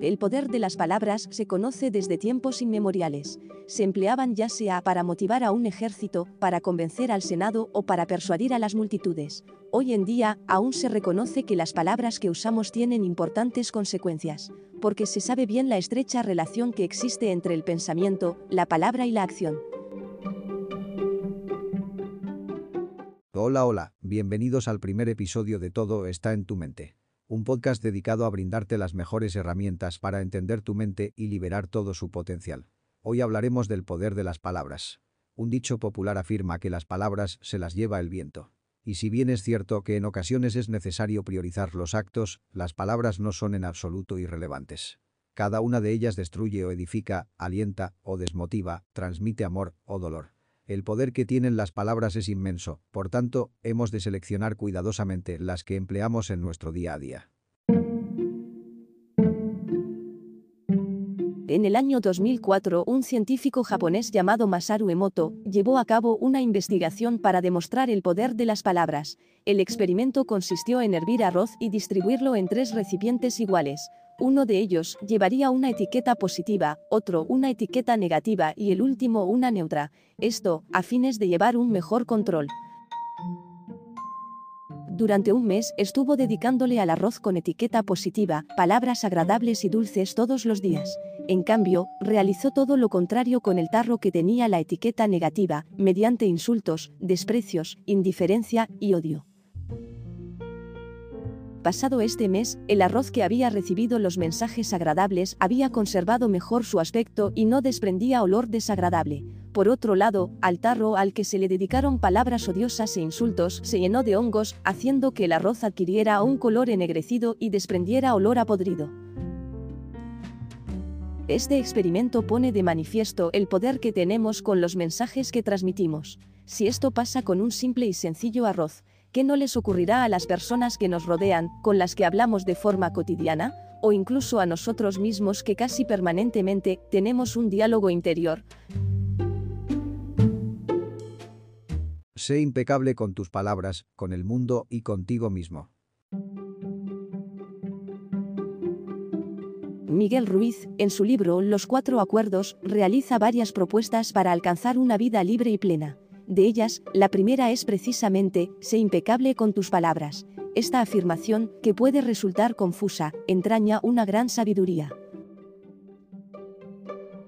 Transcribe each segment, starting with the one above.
El poder de las palabras se conoce desde tiempos inmemoriales. Se empleaban ya sea para motivar a un ejército, para convencer al Senado o para persuadir a las multitudes. Hoy en día, aún se reconoce que las palabras que usamos tienen importantes consecuencias, porque se sabe bien la estrecha relación que existe entre el pensamiento, la palabra y la acción. Hola, hola, bienvenidos al primer episodio de Todo está en tu mente un podcast dedicado a brindarte las mejores herramientas para entender tu mente y liberar todo su potencial. Hoy hablaremos del poder de las palabras. Un dicho popular afirma que las palabras se las lleva el viento. Y si bien es cierto que en ocasiones es necesario priorizar los actos, las palabras no son en absoluto irrelevantes. Cada una de ellas destruye o edifica, alienta o desmotiva, transmite amor o dolor. El poder que tienen las palabras es inmenso, por tanto, hemos de seleccionar cuidadosamente las que empleamos en nuestro día a día. En el año 2004, un científico japonés llamado Masaru Emoto llevó a cabo una investigación para demostrar el poder de las palabras. El experimento consistió en hervir arroz y distribuirlo en tres recipientes iguales, uno de ellos llevaría una etiqueta positiva, otro una etiqueta negativa y el último una neutra, esto a fines de llevar un mejor control. Durante un mes estuvo dedicándole al arroz con etiqueta positiva, palabras agradables y dulces todos los días. En cambio, realizó todo lo contrario con el tarro que tenía la etiqueta negativa, mediante insultos, desprecios, indiferencia y odio. Pasado este mes, el arroz que había recibido los mensajes agradables había conservado mejor su aspecto y no desprendía olor desagradable. Por otro lado, al tarro al que se le dedicaron palabras odiosas e insultos se llenó de hongos, haciendo que el arroz adquiriera un color ennegrecido y desprendiera olor a podrido. Este experimento pone de manifiesto el poder que tenemos con los mensajes que transmitimos. Si esto pasa con un simple y sencillo arroz, ¿Qué no les ocurrirá a las personas que nos rodean, con las que hablamos de forma cotidiana? O incluso a nosotros mismos que casi permanentemente tenemos un diálogo interior. Sé impecable con tus palabras, con el mundo y contigo mismo. Miguel Ruiz, en su libro Los Cuatro Acuerdos, realiza varias propuestas para alcanzar una vida libre y plena. De ellas, la primera es precisamente, sé impecable con tus palabras. Esta afirmación, que puede resultar confusa, entraña una gran sabiduría.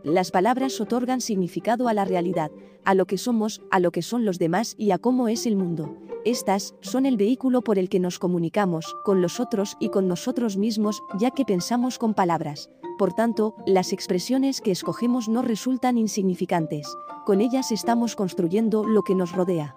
Las palabras otorgan significado a la realidad, a lo que somos, a lo que son los demás y a cómo es el mundo. Estas son el vehículo por el que nos comunicamos con los otros y con nosotros mismos, ya que pensamos con palabras. Por tanto, las expresiones que escogemos no resultan insignificantes. Con ellas estamos construyendo lo que nos rodea.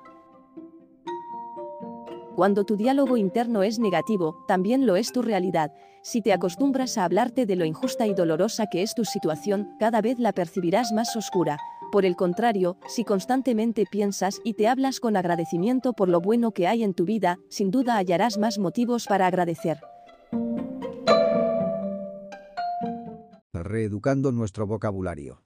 Cuando tu diálogo interno es negativo, también lo es tu realidad. Si te acostumbras a hablarte de lo injusta y dolorosa que es tu situación, cada vez la percibirás más oscura. Por el contrario, si constantemente piensas y te hablas con agradecimiento por lo bueno que hay en tu vida, sin duda hallarás más motivos para agradecer. Reeducando nuestro vocabulario.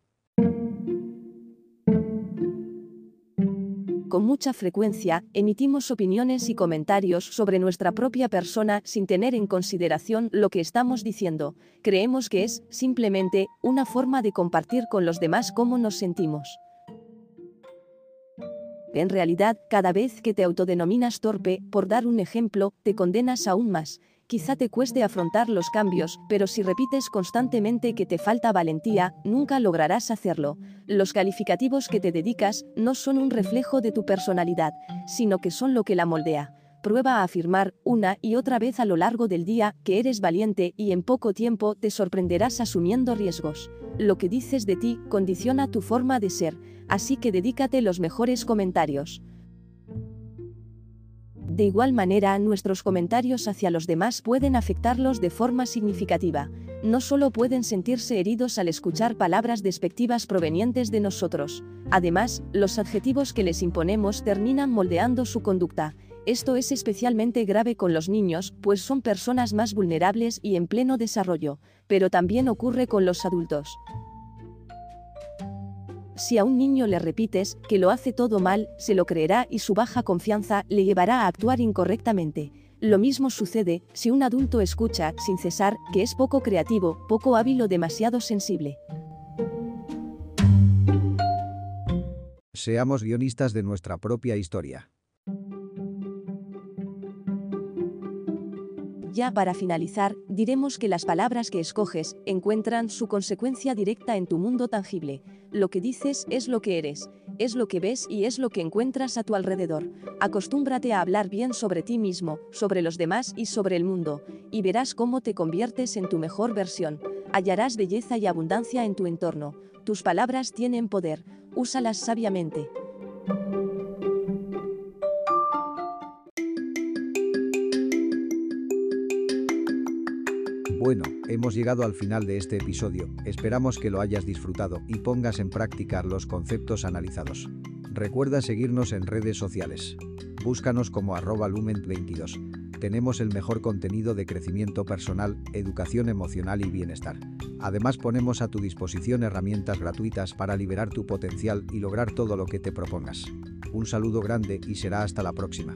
Con mucha frecuencia, emitimos opiniones y comentarios sobre nuestra propia persona sin tener en consideración lo que estamos diciendo. Creemos que es, simplemente, una forma de compartir con los demás cómo nos sentimos. En realidad, cada vez que te autodenominas torpe, por dar un ejemplo, te condenas aún más. Quizá te cueste afrontar los cambios, pero si repites constantemente que te falta valentía, nunca lograrás hacerlo. Los calificativos que te dedicas no son un reflejo de tu personalidad, sino que son lo que la moldea. Prueba a afirmar, una y otra vez a lo largo del día, que eres valiente y en poco tiempo te sorprenderás asumiendo riesgos. Lo que dices de ti condiciona tu forma de ser, así que dedícate los mejores comentarios. De igual manera, nuestros comentarios hacia los demás pueden afectarlos de forma significativa. No solo pueden sentirse heridos al escuchar palabras despectivas provenientes de nosotros. Además, los adjetivos que les imponemos terminan moldeando su conducta. Esto es especialmente grave con los niños, pues son personas más vulnerables y en pleno desarrollo, pero también ocurre con los adultos. Si a un niño le repites que lo hace todo mal, se lo creerá y su baja confianza le llevará a actuar incorrectamente. Lo mismo sucede si un adulto escucha, sin cesar, que es poco creativo, poco hábil o demasiado sensible. Seamos guionistas de nuestra propia historia. Ya para finalizar, diremos que las palabras que escoges encuentran su consecuencia directa en tu mundo tangible. Lo que dices es lo que eres, es lo que ves y es lo que encuentras a tu alrededor. Acostúmbrate a hablar bien sobre ti mismo, sobre los demás y sobre el mundo, y verás cómo te conviertes en tu mejor versión. Hallarás belleza y abundancia en tu entorno. Tus palabras tienen poder, úsalas sabiamente. Bueno, hemos llegado al final de este episodio, esperamos que lo hayas disfrutado y pongas en práctica los conceptos analizados. Recuerda seguirnos en redes sociales. Búscanos como arroba lumen22. Tenemos el mejor contenido de crecimiento personal, educación emocional y bienestar. Además ponemos a tu disposición herramientas gratuitas para liberar tu potencial y lograr todo lo que te propongas. Un saludo grande y será hasta la próxima.